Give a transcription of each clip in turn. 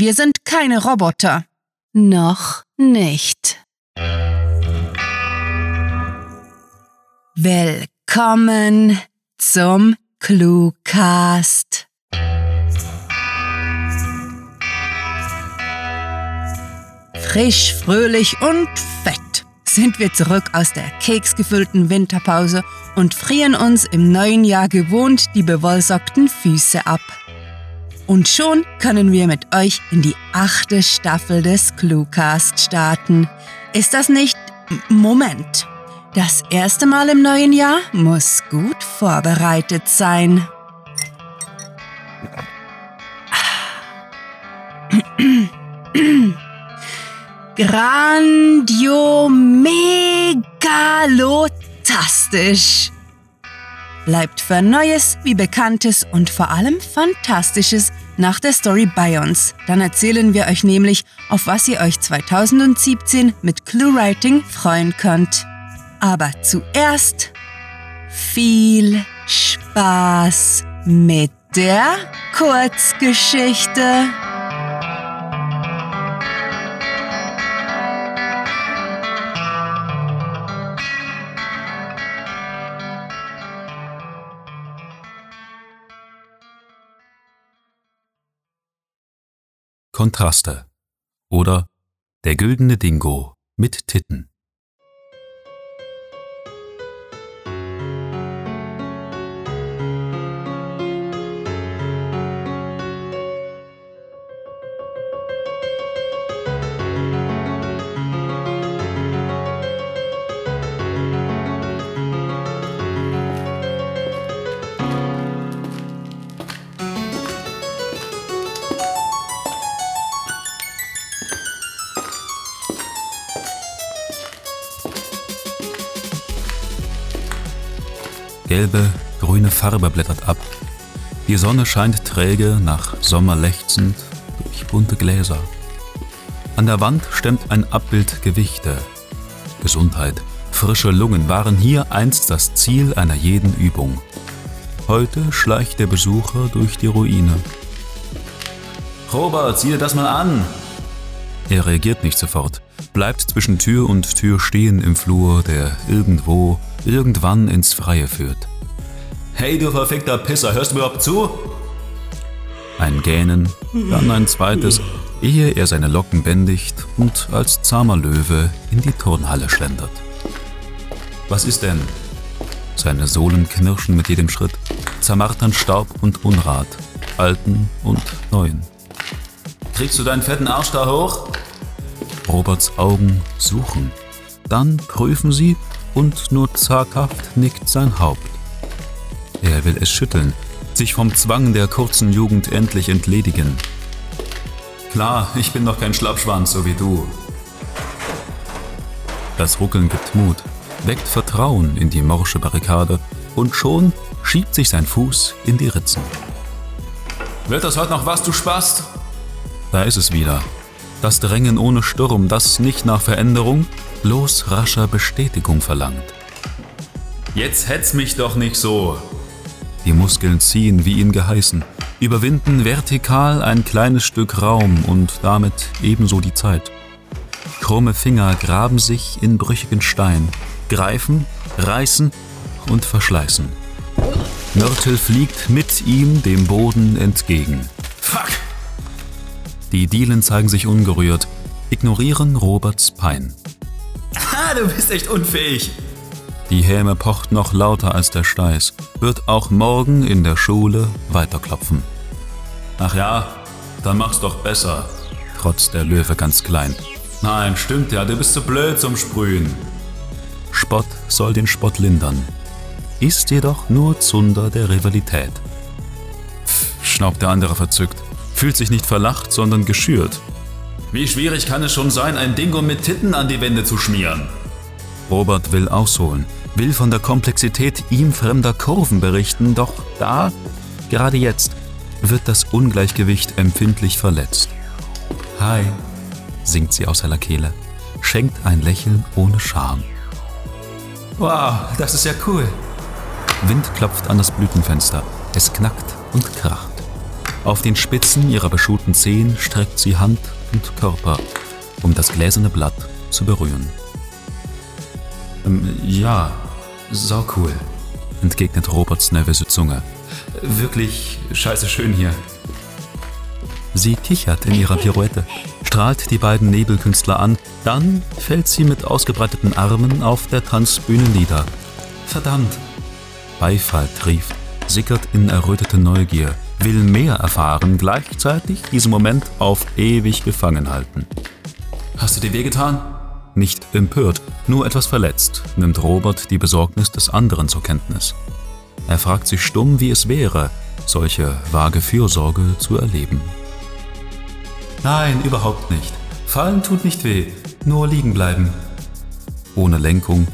Wir sind keine Roboter. Noch nicht. Willkommen zum Cluecast. Frisch, fröhlich und fett sind wir zurück aus der keksgefüllten Winterpause und frieren uns im neuen Jahr gewohnt die bewollsockten Füße ab. Und schon können wir mit euch in die achte Staffel des Cluecast starten. Ist das nicht... Moment. Das erste Mal im neuen Jahr muss gut vorbereitet sein. Grandiomegalotastisch. Bleibt für Neues wie Bekanntes und vor allem Fantastisches nach der Story bei uns. Dann erzählen wir euch nämlich, auf was ihr euch 2017 mit ClueWriting freuen könnt. Aber zuerst viel Spaß mit der Kurzgeschichte. Kontraste oder Der güldene Dingo mit Titten. Gelbe, grüne Farbe blättert ab. Die Sonne scheint träge nach Sommer lechzend durch bunte Gläser. An der Wand stemmt ein Abbild Gewichte. Gesundheit, frische Lungen waren hier einst das Ziel einer jeden Übung. Heute schleicht der Besucher durch die Ruine. Robert, sieh dir das mal an! Er reagiert nicht sofort, bleibt zwischen Tür und Tür stehen im Flur, der irgendwo irgendwann ins Freie führt. Hey, du verfickter Pisser, hörst du mir überhaupt zu? Ein Gähnen, dann ein zweites, ehe er seine Locken bändigt und als zahmer Löwe in die Turnhalle schlendert. Was ist denn? Seine Sohlen knirschen mit jedem Schritt, zermartern Staub und Unrat, alten und neuen. Kriegst du deinen fetten Arsch da hoch? Roberts Augen suchen. Dann prüfen sie, und nur zaghaft nickt sein Haupt. Er will es schütteln, sich vom Zwang der kurzen Jugend endlich entledigen. Klar, ich bin doch kein Schlappschwanz, so wie du. Das Ruckeln gibt Mut, weckt Vertrauen in die morsche Barrikade und schon schiebt sich sein Fuß in die Ritzen. Wird das heute noch was, du Spast? Da ist es wieder. Das Drängen ohne Sturm, das nicht nach Veränderung, bloß rascher Bestätigung verlangt. Jetzt hetz mich doch nicht so. Die Muskeln ziehen wie ihn geheißen, überwinden vertikal ein kleines Stück Raum und damit ebenso die Zeit. Krumme Finger graben sich in brüchigen Stein, greifen, reißen und verschleißen. Mörtel fliegt mit ihm dem Boden entgegen. Fuck! Die Dielen zeigen sich ungerührt, ignorieren Roberts Pein. Ah, du bist echt unfähig. Die Häme pocht noch lauter als der Steiß, wird auch morgen in der Schule weiterklopfen. Ach ja, dann mach's doch besser, trotzt der Löwe ganz klein. Nein, stimmt ja, du bist zu blöd zum Sprühen. Spott soll den Spott lindern, ist jedoch nur Zunder der Rivalität. Pff, schnaubt der andere verzückt, fühlt sich nicht verlacht, sondern geschürt. Wie schwierig kann es schon sein, ein Dingo mit Titten an die Wände zu schmieren? Robert will ausholen, will von der Komplexität ihm fremder Kurven berichten, doch da, gerade jetzt, wird das Ungleichgewicht empfindlich verletzt. Hi, singt sie aus heller Kehle, schenkt ein Lächeln ohne Scham. Wow, das ist ja cool. Wind klopft an das Blütenfenster. Es knackt und kracht. Auf den Spitzen ihrer beschuhten Zehen streckt sie Hand und Körper, um das gläserne Blatt zu berühren. Ähm, ja, sau cool, entgegnet Roberts nervöse Zunge. Wirklich scheiße schön hier. Sie kichert in ihrer Pirouette, strahlt die beiden Nebelkünstler an, dann fällt sie mit ausgebreiteten Armen auf der Tanzbühne nieder. Verdammt! Beifall trieft, sickert in errötete Neugier, will mehr erfahren, gleichzeitig diesen Moment auf ewig gefangen halten. Hast du dir wehgetan? Nicht empört, nur etwas verletzt, nimmt Robert die Besorgnis des anderen zur Kenntnis. Er fragt sich stumm, wie es wäre, solche vage Fürsorge zu erleben. Nein, überhaupt nicht. Fallen tut nicht weh, nur liegen bleiben. Ohne Lenkung,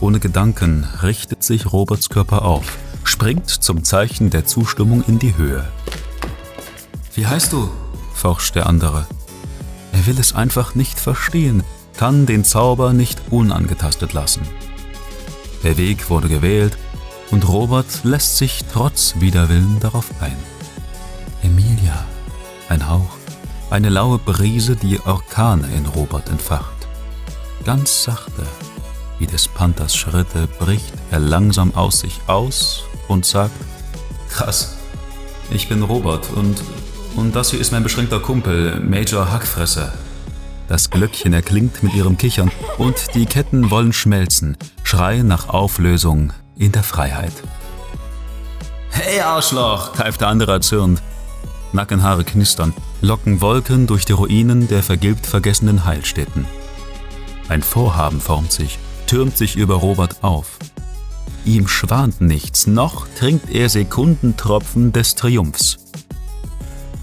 ohne Gedanken richtet sich Roberts Körper auf, springt zum Zeichen der Zustimmung in die Höhe. Wie heißt du? forscht der andere. Er will es einfach nicht verstehen, kann den Zauber nicht unangetastet lassen. Der Weg wurde gewählt und Robert lässt sich trotz Widerwillen darauf ein. Emilia, ein Hauch, eine laue Brise, die Orkane in Robert entfacht. Ganz sachte, wie des Panthers Schritte, bricht er langsam aus sich aus und sagt, Krass, ich bin Robert und, und das hier ist mein beschränkter Kumpel, Major Hackfresser. Das Glöckchen erklingt mit ihrem Kichern und die Ketten wollen schmelzen, schreien nach Auflösung in der Freiheit. Hey Arschloch, keift der andere erzürnt. Nackenhaare knistern, locken Wolken durch die Ruinen der vergilbt vergessenen Heilstätten. Ein Vorhaben formt sich, türmt sich über Robert auf. Ihm schwant nichts, noch trinkt er Sekundentropfen des Triumphs.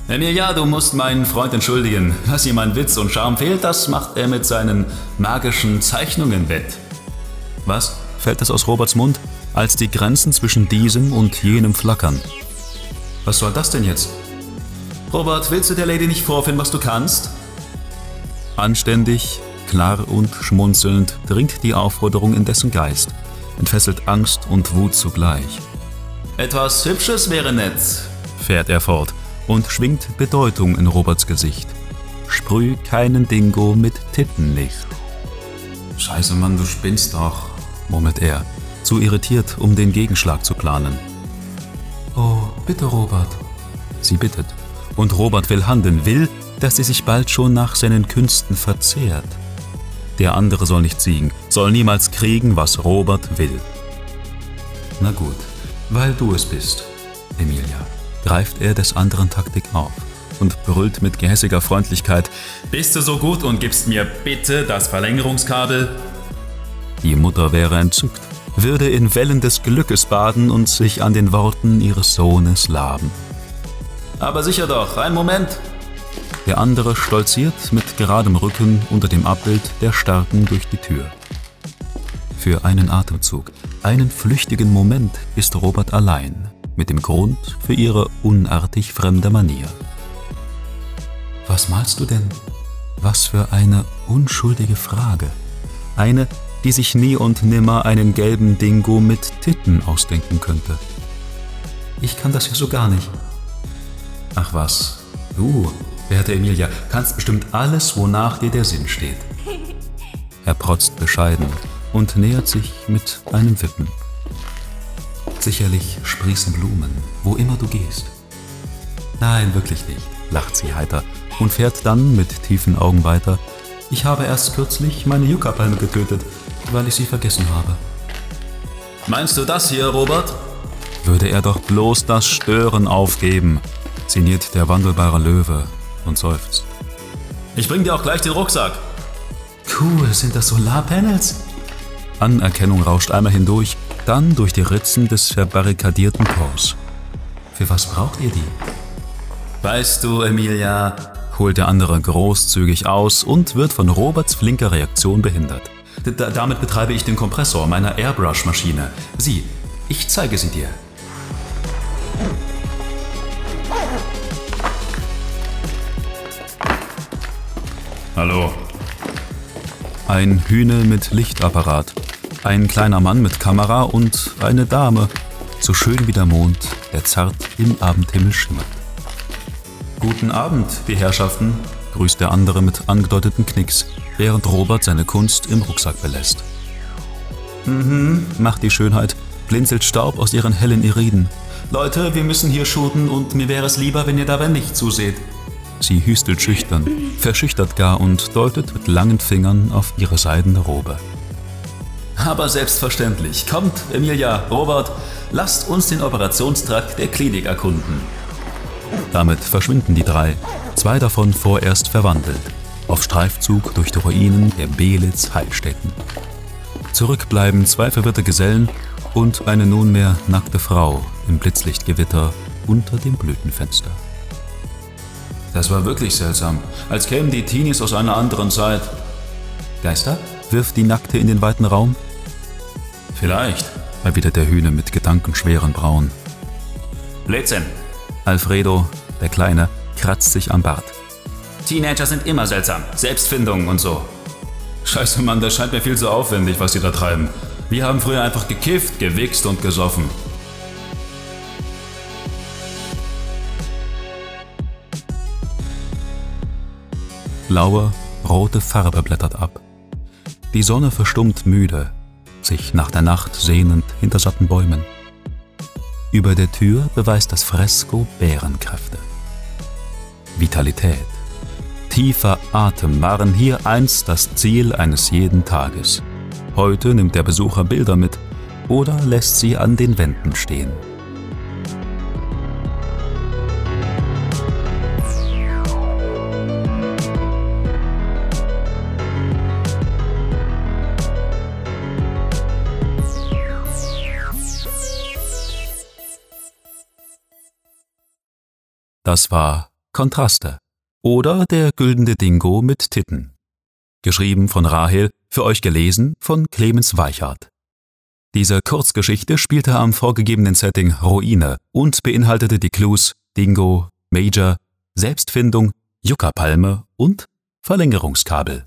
Emilia, du musst meinen Freund entschuldigen. Was ihm an Witz und Charme fehlt, das macht er mit seinen magischen Zeichnungen wett. Was? fällt es aus Roberts Mund, als die Grenzen zwischen diesem und jenem flackern. Was soll das denn jetzt? Robert, willst du der Lady nicht vorfinden, was du kannst? Anständig, klar und schmunzelnd dringt die Aufforderung in dessen Geist, entfesselt Angst und Wut zugleich. Etwas Hübsches wäre nett, fährt er fort und schwingt Bedeutung in Roberts Gesicht. Sprüh keinen Dingo mit Tittenlicht. Scheiße, Mann, du spinnst doch, murmelt er, zu irritiert, um den Gegenschlag zu planen. Oh, bitte, Robert. Sie bittet. Und Robert will handeln, will, dass sie sich bald schon nach seinen Künsten verzehrt. Der andere soll nicht siegen, soll niemals kriegen, was Robert will. Na gut, weil du es bist, Emilia greift er des anderen Taktik auf und brüllt mit gehässiger Freundlichkeit: Bist du so gut und gibst mir bitte das Verlängerungskabel? Die Mutter wäre entzückt, würde in Wellen des Glückes baden und sich an den Worten ihres Sohnes laben. Aber sicher doch, ein Moment! Der andere stolziert mit geradem Rücken unter dem Abbild der Starken durch die Tür. Für einen Atemzug, einen flüchtigen Moment ist Robert allein mit dem Grund für ihre unartig fremde Manier. Was malst du denn? Was für eine unschuldige Frage. Eine, die sich nie und nimmer einen gelben Dingo mit Titten ausdenken könnte. Ich kann das ja so gar nicht. Ach was, du, werte Emilia, kannst bestimmt alles, wonach dir der Sinn steht. Er protzt bescheiden und nähert sich mit einem Wippen. Sicherlich sprießen Blumen, wo immer du gehst. Nein, wirklich nicht, lacht sie heiter und fährt dann mit tiefen Augen weiter. Ich habe erst kürzlich meine Yucca-Palme getötet, weil ich sie vergessen habe. Meinst du das hier, Robert? Würde er doch bloß das Stören aufgeben, sinniert der wandelbare Löwe und seufzt. Ich bring dir auch gleich den Rucksack. Cool, sind das Solarpanels? Anerkennung rauscht einmal hindurch dann durch die Ritzen des verbarrikadierten Korps. Für was braucht ihr die? Weißt du, Emilia, holt der andere großzügig aus und wird von Roberts flinker Reaktion behindert. D damit betreibe ich den Kompressor meiner Airbrush-Maschine. Sieh, ich zeige sie dir. Hallo. Ein Hühne mit Lichtapparat ein kleiner Mann mit Kamera und eine Dame, so schön wie der Mond, der zart im Abendhimmel schimmert. Guten Abend, die Herrschaften, grüßt der andere mit angedeuteten Knicks, während Robert seine Kunst im Rucksack belässt. Mhm, macht die Schönheit, blinzelt Staub aus ihren hellen Iriden. Leute, wir müssen hier shooten und mir wäre es lieber, wenn ihr dabei nicht zuseht. Sie hüstelt schüchtern, verschüchtert gar und deutet mit langen Fingern auf ihre seidene Robe. Aber selbstverständlich. Kommt, Emilia, Robert, lasst uns den Operationstrakt der Klinik erkunden. Damit verschwinden die drei, zwei davon vorerst verwandelt, auf Streifzug durch die Ruinen der Belitz Heilstätten. Zurück bleiben zwei verwirrte Gesellen und eine nunmehr nackte Frau im Blitzlichtgewitter unter dem Blütenfenster. Das war wirklich seltsam, als kämen die Teenies aus einer anderen Zeit. Geister? wirft die Nackte in den weiten Raum. Vielleicht, erwidert der Hühner mit gedankenschweren Brauen. Blödsinn, Alfredo, der Kleine, kratzt sich am Bart. Teenager sind immer seltsam. Selbstfindungen und so. Scheiße, Mann, das scheint mir viel zu aufwendig, was sie da treiben. Wir haben früher einfach gekifft, gewichst und gesoffen. Blaue, rote Farbe blättert ab. Die Sonne verstummt müde, sich nach der Nacht sehnend hinter satten Bäumen. Über der Tür beweist das Fresko Bärenkräfte. Vitalität, tiefer Atem waren hier einst das Ziel eines jeden Tages. Heute nimmt der Besucher Bilder mit oder lässt sie an den Wänden stehen. Das war Kontraste oder der güldene Dingo mit Titten. Geschrieben von Rahel, für euch gelesen von Clemens Weichart. Diese Kurzgeschichte spielte am vorgegebenen Setting Ruine und beinhaltete die Clues Dingo, Major, Selbstfindung, Juckerpalme und Verlängerungskabel.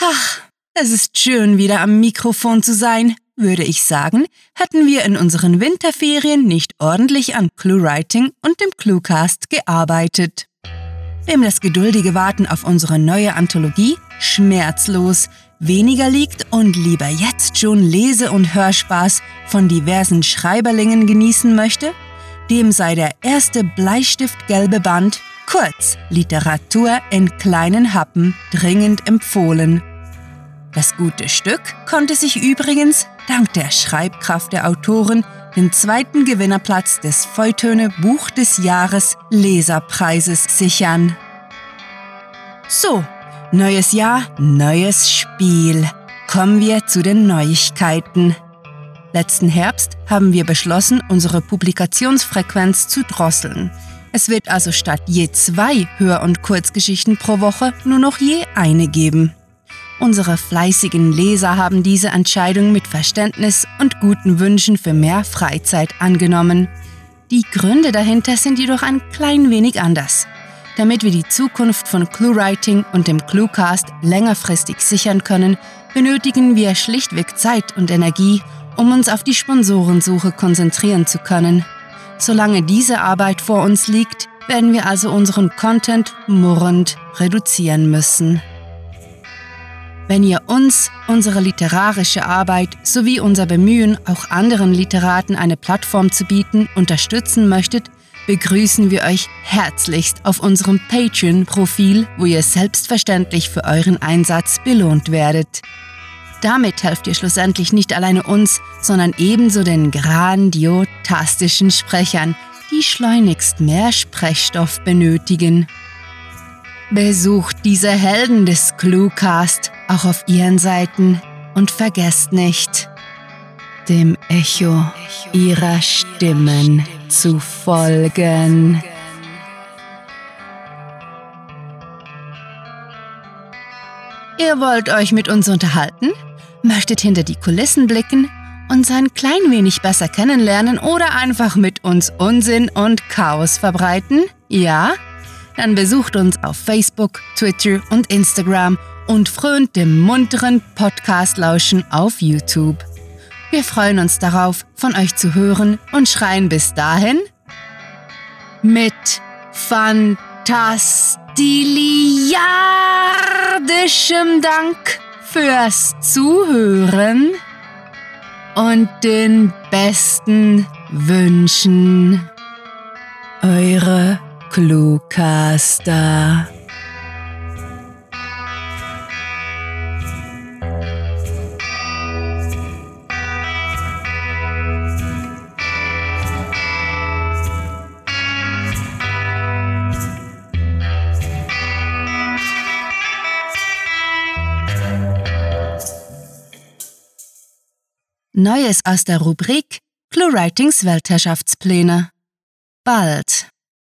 Ach, es ist schön, wieder am Mikrofon zu sein würde ich sagen, hatten wir in unseren Winterferien nicht ordentlich an Clue-Writing und dem Cluecast gearbeitet. Wem das geduldige Warten auf unsere neue Anthologie schmerzlos weniger liegt und lieber jetzt schon Lese- und Hörspaß von diversen Schreiberlingen genießen möchte, dem sei der erste Bleistiftgelbe Band, kurz Literatur in kleinen Happen, dringend empfohlen. Das gute Stück konnte sich übrigens dank der Schreibkraft der Autoren den zweiten Gewinnerplatz des Feutöne Buch des Jahres Leserpreises sichern. So, neues Jahr, neues Spiel. Kommen wir zu den Neuigkeiten. Letzten Herbst haben wir beschlossen, unsere Publikationsfrequenz zu drosseln. Es wird also statt je zwei Hör- und Kurzgeschichten pro Woche nur noch je eine geben. Unsere fleißigen Leser haben diese Entscheidung mit Verständnis und guten Wünschen für mehr Freizeit angenommen. Die Gründe dahinter sind jedoch ein klein wenig anders. Damit wir die Zukunft von ClueWriting und dem ClueCast längerfristig sichern können, benötigen wir schlichtweg Zeit und Energie, um uns auf die Sponsorensuche konzentrieren zu können. Solange diese Arbeit vor uns liegt, werden wir also unseren Content murrend reduzieren müssen. Wenn ihr uns, unsere literarische Arbeit sowie unser Bemühen, auch anderen Literaten eine Plattform zu bieten, unterstützen möchtet, begrüßen wir euch herzlichst auf unserem Patreon-Profil, wo ihr selbstverständlich für euren Einsatz belohnt werdet. Damit helft ihr schlussendlich nicht alleine uns, sondern ebenso den grandiotastischen Sprechern, die schleunigst mehr Sprechstoff benötigen. Besucht diese Helden des Cluecast auch auf ihren Seiten und vergesst nicht, dem Echo ihrer Stimmen zu folgen. Ihr wollt euch mit uns unterhalten? Möchtet hinter die Kulissen blicken? uns ein klein wenig besser kennenlernen oder einfach mit uns Unsinn und Chaos verbreiten? Ja? Dann besucht uns auf Facebook, Twitter und Instagram und frönt dem munteren Podcast-Lauschen auf YouTube. Wir freuen uns darauf, von euch zu hören und schreien bis dahin mit fantastiliardischem Dank fürs Zuhören und den besten Wünschen. Eure Cluecaster. Neues aus der Rubrik ClueWritings Weltherrschaftspläne. Bald.